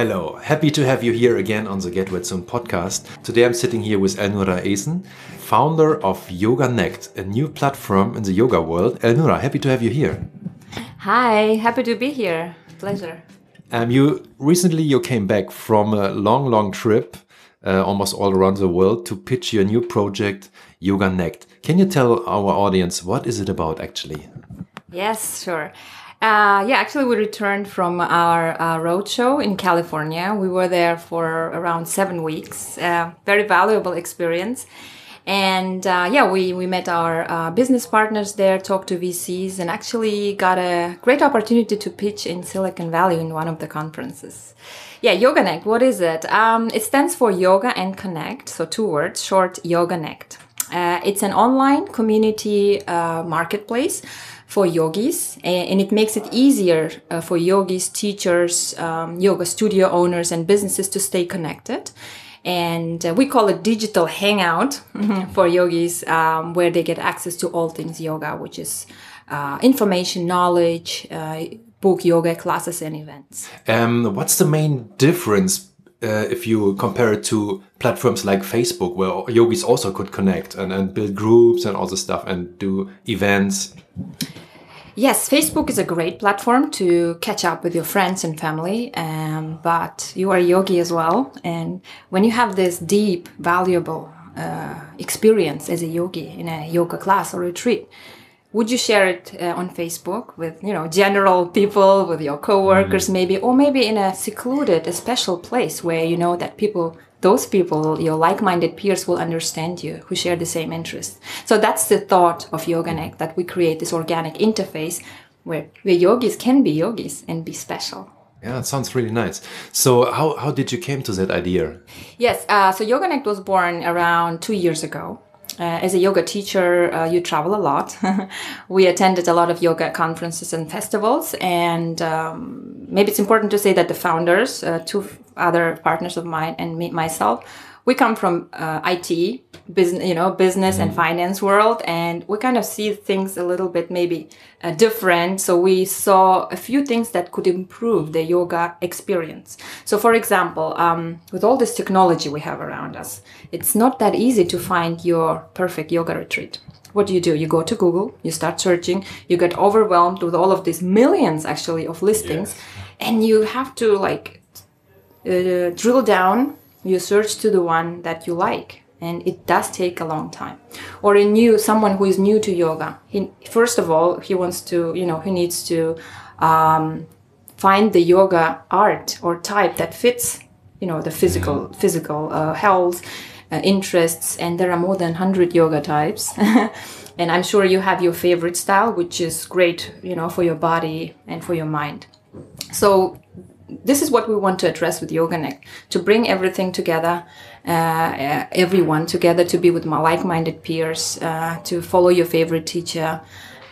Hello, happy to have you here again on the Get Wet Soon podcast. Today I'm sitting here with Elnura Eisen, founder of Yoga Nect, a new platform in the yoga world. Elnura, happy to have you here. Hi, happy to be here. Pleasure. Um, you recently you came back from a long, long trip, uh, almost all around the world, to pitch your new project, Yoga Nect. Can you tell our audience what is it about actually? Yes, sure. Uh, yeah, actually, we returned from our uh, roadshow in California. We were there for around seven weeks. Uh, very valuable experience. And uh, yeah, we, we met our uh, business partners there, talked to VCs, and actually got a great opportunity to pitch in Silicon Valley in one of the conferences. Yeah, Yoga Nect, what is it? Um, it stands for Yoga and Connect, so two words, short Yoga Nect. Uh, it's an online community marketplace for yogis and it makes it easier uh, for yogis teachers um, yoga studio owners and businesses to stay connected. And uh, we call it digital hangout for yogis um, where they get access to all things yoga which is uh, information knowledge uh, book yoga classes and events. Um, what's the main difference uh, if you compare it to platforms like Facebook, where yogis also could connect and, and build groups and all the stuff and do events. Yes, Facebook is a great platform to catch up with your friends and family, um, but you are a yogi as well. And when you have this deep, valuable uh, experience as a yogi in a yoga class or retreat, would you share it uh, on Facebook with you know general people, with your coworkers, mm. maybe, or maybe in a secluded, a special place where you know that people those people, your like-minded peers will understand you who share the same interests. So that's the thought of Yoga Nect, that we create this organic interface where, where yogis can be yogis and be special. Yeah, it sounds really nice. So, how, how did you came to that idea? Yes, uh, so Yoga Nect was born around two years ago. Uh, as a yoga teacher, uh, you travel a lot. we attended a lot of yoga conferences and festivals, and um, maybe it's important to say that the founders, uh, two other partners of mine, and me, myself, we come from uh, IT, business, you know, business and mm-hmm. finance world, and we kind of see things a little bit maybe uh, different. So we saw a few things that could improve the yoga experience. So, for example, um, with all this technology we have around us, it's not that easy to find your perfect yoga retreat. What do you do? You go to Google, you start searching, you get overwhelmed with all of these millions actually of listings, yes. and you have to like uh, drill down you search to the one that you like and it does take a long time. Or a new someone who is new to yoga he first of all he wants to you know he needs to um, find the yoga art or type that fits you know the physical mm-hmm. physical uh, health uh, interests and there are more than 100 yoga types. And i'm sure you have your favorite style which is great you know for your body and for your mind. So this is what we want to address with Yoga Nect to bring everything together, uh, everyone together to be with my like minded peers, uh, to follow your favorite teacher,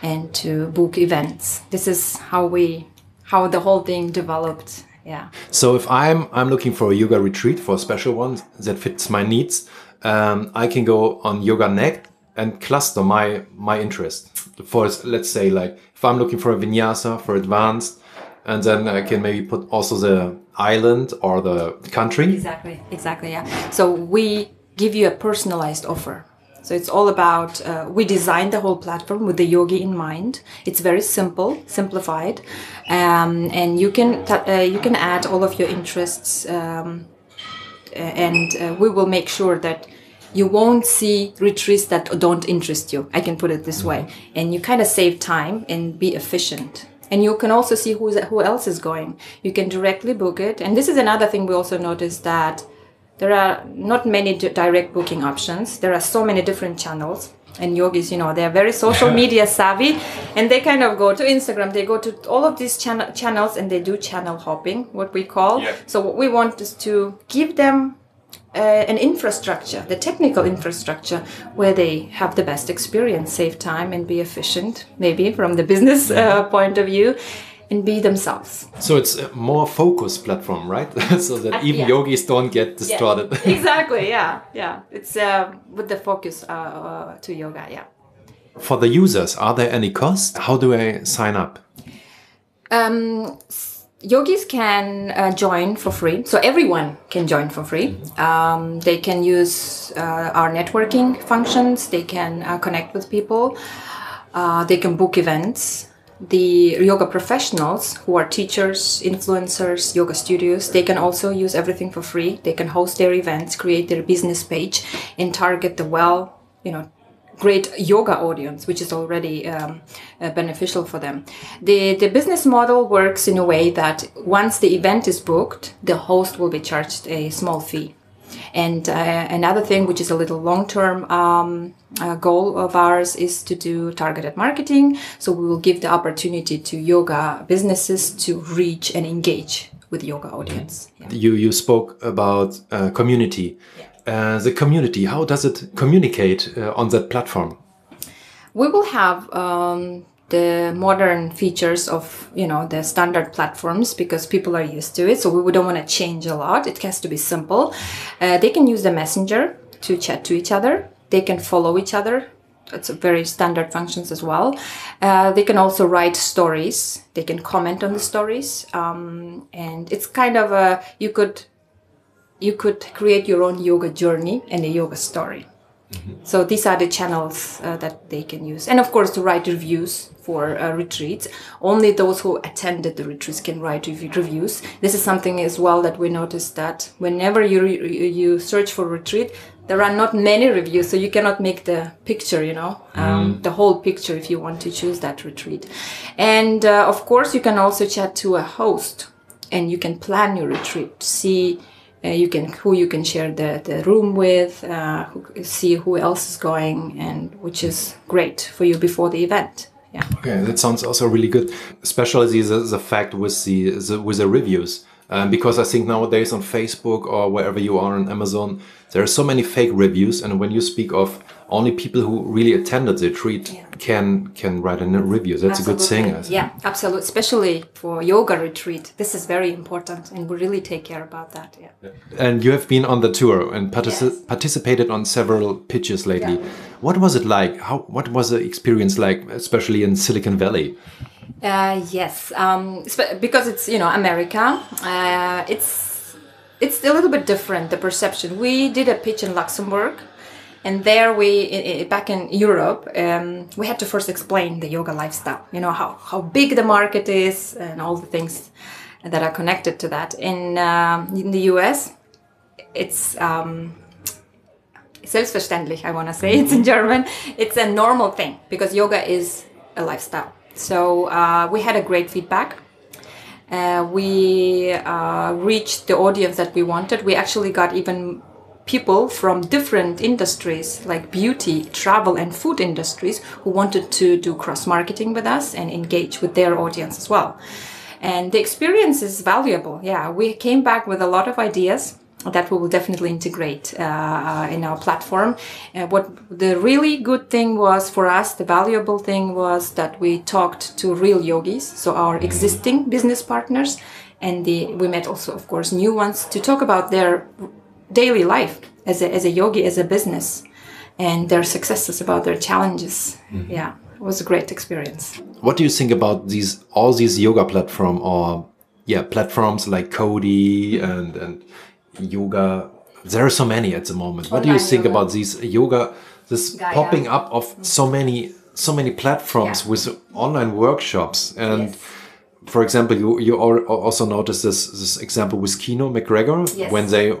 and to book events. This is how we, how the whole thing developed. Yeah. So if I'm I'm looking for a yoga retreat for a special one that fits my needs, um, I can go on Yoga Nect and cluster my my interest. For let's say like if I'm looking for a vinyasa for advanced, and then I can maybe put also the island or the country. Exactly, exactly, yeah. So we give you a personalized offer. So it's all about uh, we designed the whole platform with the yogi in mind. It's very simple, simplified, um, and you can uh, you can add all of your interests, um, and uh, we will make sure that you won't see retreats that don't interest you. I can put it this way, and you kind of save time and be efficient and you can also see who's who else is going. You can directly book it. And this is another thing we also noticed that there are not many direct booking options. There are so many different channels. And yogis you know they're very social media savvy. And they kind of go to instagram. They go to all of these channel channels and they do channel hopping what we call. Yeah. so what we want is to give them uh, an infrastructure, the technical infrastructure, where they have the best experience, save time, and be efficient, maybe from the business uh, point of view, and be themselves. So it's a more focused platform, right? so that uh, even yeah. yogis don't get distorted. Yeah. exactly. Yeah. Yeah. It's uh, with the focus uh, uh, to yoga. Yeah. For the users, are there any costs? How do I sign up? Um, yogis can uh, join for free. So everyone can join for free. Um, they can use uh, our networking functions. They can uh, connect with people. Uh, they can book events. The yoga professionals who are teachers, influencers, yoga studios, they can also use everything for free. They can host their events, create their business page, and target the well, you know, great yoga audience, which is already um, uh, beneficial for them. The, the business model works in a way that once the event is booked, the host will be charged a small fee. And uh, another thing, which is a little long term um, uh, goal of ours, is to do targeted marketing. So we will give the opportunity to yoga businesses to reach and engage with yoga audience. Yeah. You you spoke about uh, community. Yeah. Uh, the community, how does it communicate uh, on that platform? We will have um, the modern features of you know the standard platforms because people are used to it. So we don't want to change a lot. It has to be simple. Uh, they can use the messenger to chat to each other. They can follow each other. It's a very standard functions as well. Uh, they can also write stories. They can comment on the stories. Um, and it's kind of a you could you could create your own yoga journey and a yoga story mm-hmm. so these are the channels uh, that they can use and of course to write reviews for uh, retreats. Only those who attended the retreats can write reviews. This is something as well that we noticed that whenever you you search for retreat, there are not many reviews, so you cannot make the picture, you know, um, mm. the whole picture if you want to choose that retreat. And uh, of course, you can also chat to a host, and you can plan your retreat. See. Uh, you can who you can share the, the room with uh, who, see who else is going and which is great for you before the event yeah. Okay, that sounds also really good. Especially the, the fact with the, the with the reviews, um, because I think nowadays on Facebook or wherever you are on Amazon, there are so many fake reviews, and when you speak of only people who really attended the retreat yeah. can can write a review. That's absolutely. a good thing. Yeah, absolutely. Especially for yoga retreat, this is very important, and we really take care about that. Yeah. And you have been on the tour and partici yes. participated on several pitches lately. Yeah. What was it like? How what was the experience like, especially in Silicon Valley? Uh, yes, um, because it's you know America. Uh, it's it's a little bit different the perception. We did a pitch in Luxembourg and there we back in europe um, we had to first explain the yoga lifestyle you know how, how big the market is and all the things that are connected to that. In, um, in the us it's um, selbstverständlich i want to say it's in german it's a normal thing because yoga is a lifestyle. So uh, we had a great feedback. Uh, we uh, reached the audience that we wanted. We actually got even people from different industries like beauty, travel, and food industries who wanted to do cross marketing with us and engage with their audience as well. And the experience is valuable. Yeah, we came back with a lot of ideas that we will definitely integrate uh, in our platform. Uh, what the really good thing was for us, the valuable thing was that we talked to real yogis, so our existing business partners, and the, we met also, of course, new ones to talk about their daily life as a, as a yogi, as a business, and their successes, about their challenges. Mm-hmm. Yeah, it was a great experience. What do you think about these all these yoga platform or yeah platforms like Cody and and yoga? There are so many at the moment. What Online do you think yoga. about these yoga? This Gaia. popping up of mm-hmm. so many so many platforms yeah. with online workshops and. Yes for example, you you also noticed this this example with Kino MacGregor yes. when they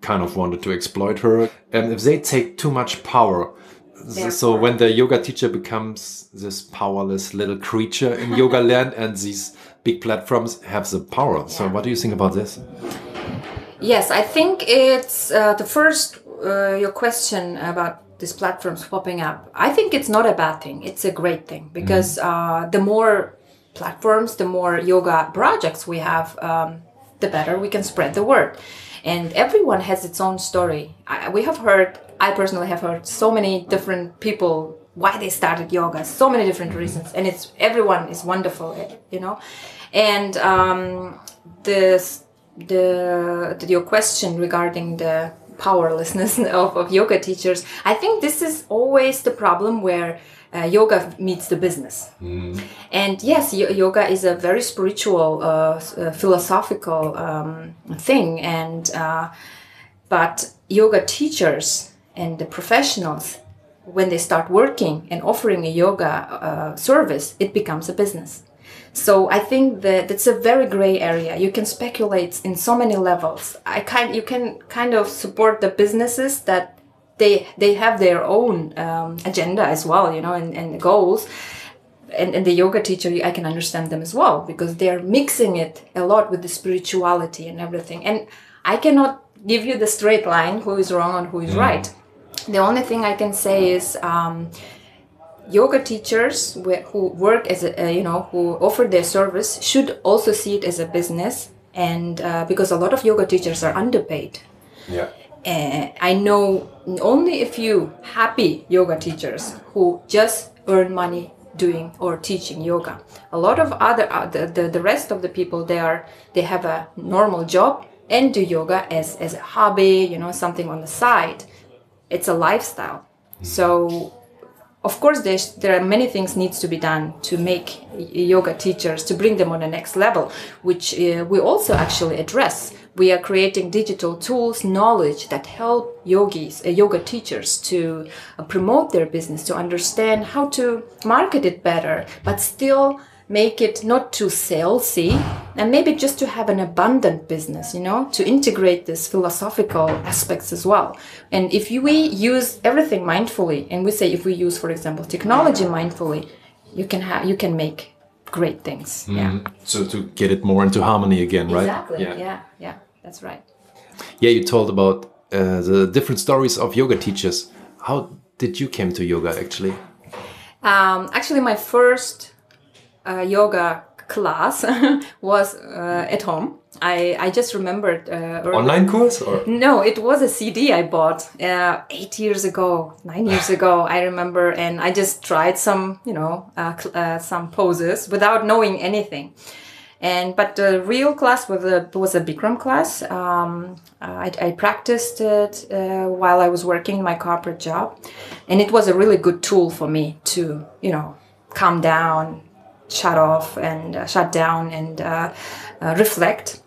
kind of wanted to exploit her. And if they take too much power, Therefore. so when the yoga teacher becomes this powerless little creature in yoga land and these big platforms have the power. Yeah. So what do you think about this? Yes, I think it's uh, the first uh, your question about these platforms popping up. I think it's not a bad thing. It's a great thing because mm. uh, the more platforms, the more yoga projects we have, um, the better we can spread the word and everyone has its own story. I, we have heard, I personally have heard so many different people why they started yoga, so many different reasons, and it's everyone is wonderful, you know. And um, the, the your question regarding the powerlessness of, of yoga teachers, I think this is always the problem where uh, yoga meets the business. And yes, yoga is a very spiritual, uh, uh, philosophical um, thing. And uh, but yoga teachers and the professionals, when they start working and offering a yoga uh, service, it becomes a business. So I think that it's a very gray area. You can speculate in so many levels. I kind you can kind of support the businesses that they they have their own um, agenda as well, you know, and, and goals. And, and the yoga teacher, I can understand them as well because they're mixing it a lot with the spirituality and everything. And I cannot give you the straight line who is wrong and who is right. The only thing I can say is um, yoga teachers wh- who work as a, uh, you know who offer their service should also see it as a business and uh, because a lot of yoga teachers are underpaid Yeah. Uh, I know only a few happy yoga teachers who just earn money doing or teaching yoga. A lot of other uh, the, the the rest of the people they are they have a normal job and do yoga as as a hobby, you know, something on the side. It's a lifestyle. So of course there's, there are many things needs to be done to make yoga teachers to bring them on the next level which uh, we also actually address we are creating digital tools knowledge that help yogis uh, yoga teachers to uh, promote their business to understand how to market it better but still make it not too salesy and maybe just to have an abundant business you know to integrate this philosophical aspects as well. And if we use everything mindfully and we say if we use for example technology mindfully you can have you can make great things. Yeah. So to get it more into harmony again, right? exactly. Yeah. yeah that's right Yeah, you told about uh, the different stories of yoga teachers. How did you came to yoga actually? um, actually my first uh, yoga class was uh, at home I, I just remembered uh, Online course or? No, it was a CD I bought uh, eight years ago, nine years ago. I remember, and I just tried some, you know, uh, uh, some poses without knowing anything. And but the real class was a was a Bikram class. Um, I, I practiced it uh, while I was working in my corporate job, and it was a really good tool for me to, you know, calm down, shut off, and uh, shut down, and uh, uh, reflect.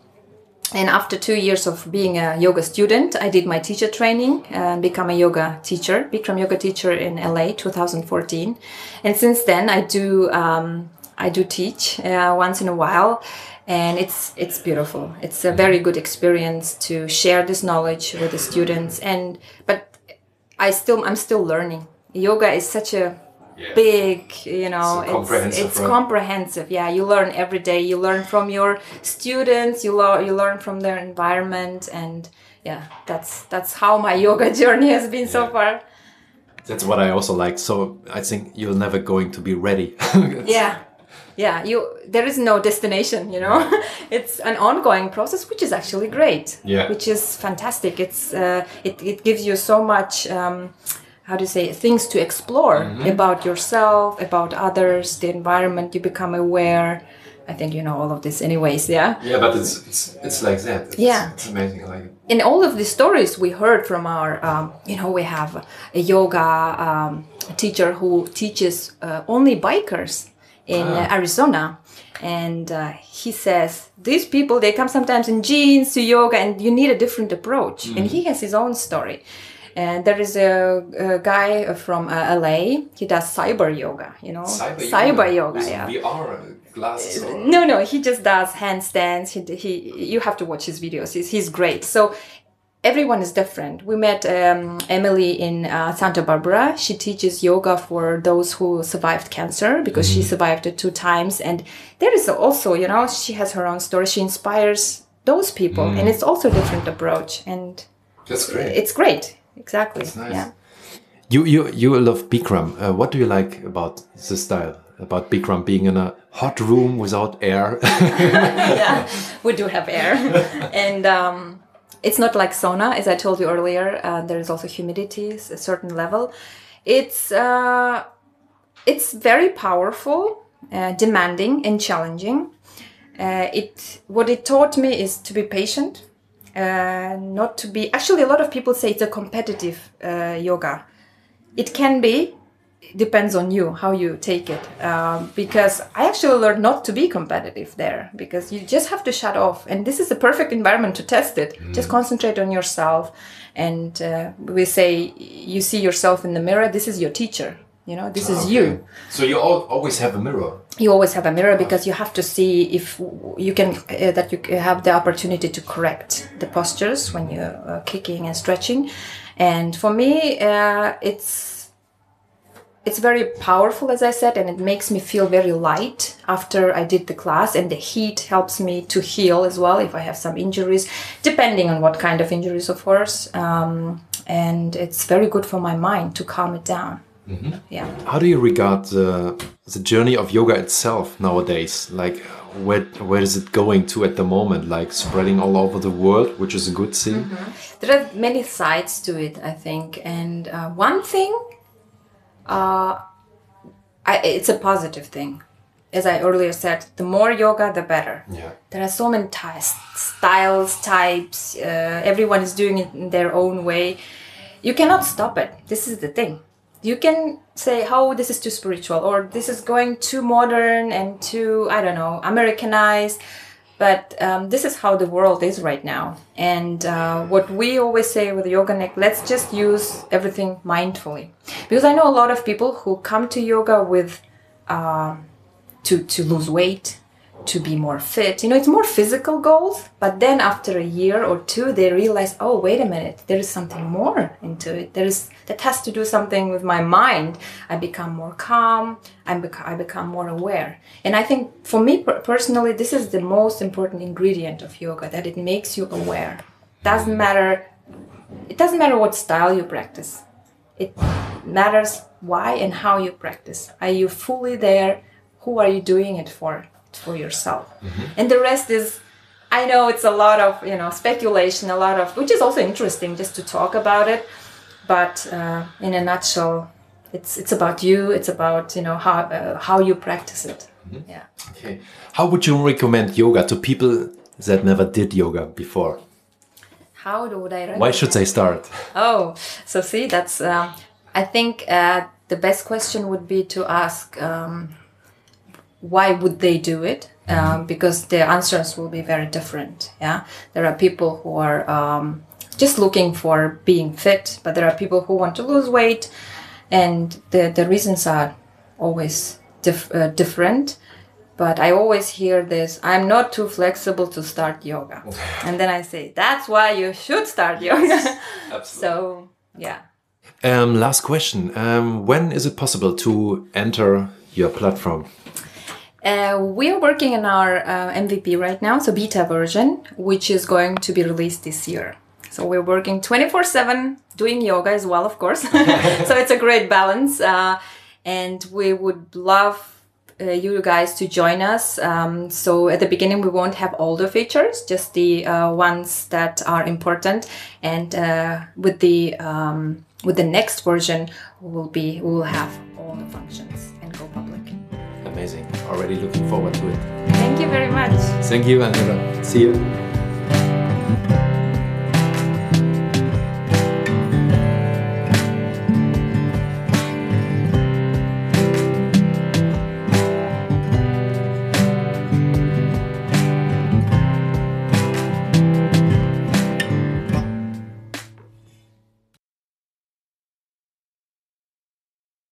And after two years of being a yoga student, I did my teacher training and become a yoga teacher, Bikram yoga teacher in LA, 2014. And since then, I do um, I do teach uh, once in a while, and it's it's beautiful. It's a very good experience to share this knowledge with the students. And but I still I'm still learning. Yoga is such a big you know It's comprehensive, it's right? comprehensive yeah you learn every day you learn from your students you learn you learn from their environment and yeah that's that's how my yoga journey has been so far That's what I also like. So I think you're never going to be ready. yeah yeah you there is no destination you know it's an ongoing process which is actually great Yeah. which is fantastic it's uh, it, it gives you so much um, how do you say things to explore Mm-hmm. about yourself about others the environment you become aware i think you know all of this anyways yeah Yeah, but it's it's, it's like that. It's, Yeah. it's amazing. Like in all of the stories we heard from our, um, you know, we have a yoga um, teacher who teaches uh, only bikers in uh, Arizona. And uh, he says, these people, they come sometimes in jeans to yoga and you need a different approach. And he has his own story. And there is a, a guy from uh, LA, he does cyber yoga, you know, Cyber yoga, with yeah. VR glasses. Or... No, no, he just does handstands. He, he, you have to watch his videos. He's, he's great. So everyone is different. We met um, Emily in uh, Santa Barbara. She teaches yoga for those who survived cancer because she survived it two times. And there is also, you know, she has her own story. She inspires those people, and it's also a different approach. And That's great. it's great. Exactly. nice. Yeah. You you you love Bikram. Uh, what do you like about the style? About Bikram being in a hot room without air? yeah, we do have air, and um, it's not like sauna, as I told you earlier. Uh, there is also humidity, a certain level. It's uh, it's very powerful, uh, demanding, and challenging. Uh, it what it taught me is to be patient, uh, not to be. Actually, a lot of people say it's a competitive yoga. It can be depends on you how you take it. Um, because i actually learned not to be competitive there because you just have to shut off. And this is a perfect environment to test it. Just concentrate on yourself. And uh, we say you see yourself in the mirror this is your teacher. You know this is you. So you al- always have a mirror. you always have a mirror because you have to see if you can uh, that you have the opportunity to correct the postures when you're uh, kicking and stretching. And for me uh, it's it's very powerful as i said and it makes me feel very light after i did the class and the heat helps me to heal as well if i have some injuries depending on what kind of injuries of course um, and it's very good for my mind to calm it down yeah How do you regard the, the journey of yoga itself nowadays? Like, where where is it going to at the moment? Like spreading all over the world, which is a good thing. there are many sides to it i think and uh, one thing uh, I, it's a positive thing. As i earlier said the more yoga the better. Yeah. there are so many ty- styles types uh, everyone is doing it in their own way. You cannot stop it. This is the thing. You can say how this is too spiritual or this is going too modern and too i don't know americanized but um, this is how the world is right now. And uh, what we always say with Yoga Nect let's just use everything mindfully. Because i know a lot of people who come to yoga with um, to to lose weight to be more fit. You know it's more physical goals but then after a year or two they realize oh wait a minute there is something more into it. There is that has to do something with my mind. I become more calm. I, bec- I become more aware. And i think for me per- personally this is the most important ingredient of yoga that it makes you aware. Doesn't matter it doesn't matter what style you practice. It matters why and how you practice. Are you fully there? Who are you doing it for for yourself and the rest is i know it's a lot of you know speculation a lot of which is also interesting just to talk about it but uh, in a nutshell it's it's about you it's about you know how uh, how you practice it yeah Okay. How would you recommend yoga to people that never did yoga before? how do would i Why should they start? Oh, so see, that's. Um, I think uh, the best question would be to ask um, why would they do it? Um, because the answers will be very different. Yeah, there are people who are um, just looking for being fit, but there are people who want to lose weight, and the the reasons are always dif- uh, different. But I always hear this I'm not too flexible to start yoga. and then I say, that's why you should start yoga. so, yeah. Um, last question. Um, when is it possible to enter your platform? Uh, we are working on our uh, MVP right now, so beta version, which is going to be released this year. So we're working 24 7, doing yoga as well, of course. so it's a great balance. Uh, and we would love uh, you guys to join us. Um, so at the beginning, we won't have all the features, just the uh, ones that are important. And with the um, with the next version, we will be we will have all the functions and go. Amazing. Already looking forward to it. Thank you very much. Thank you, Angela. See you.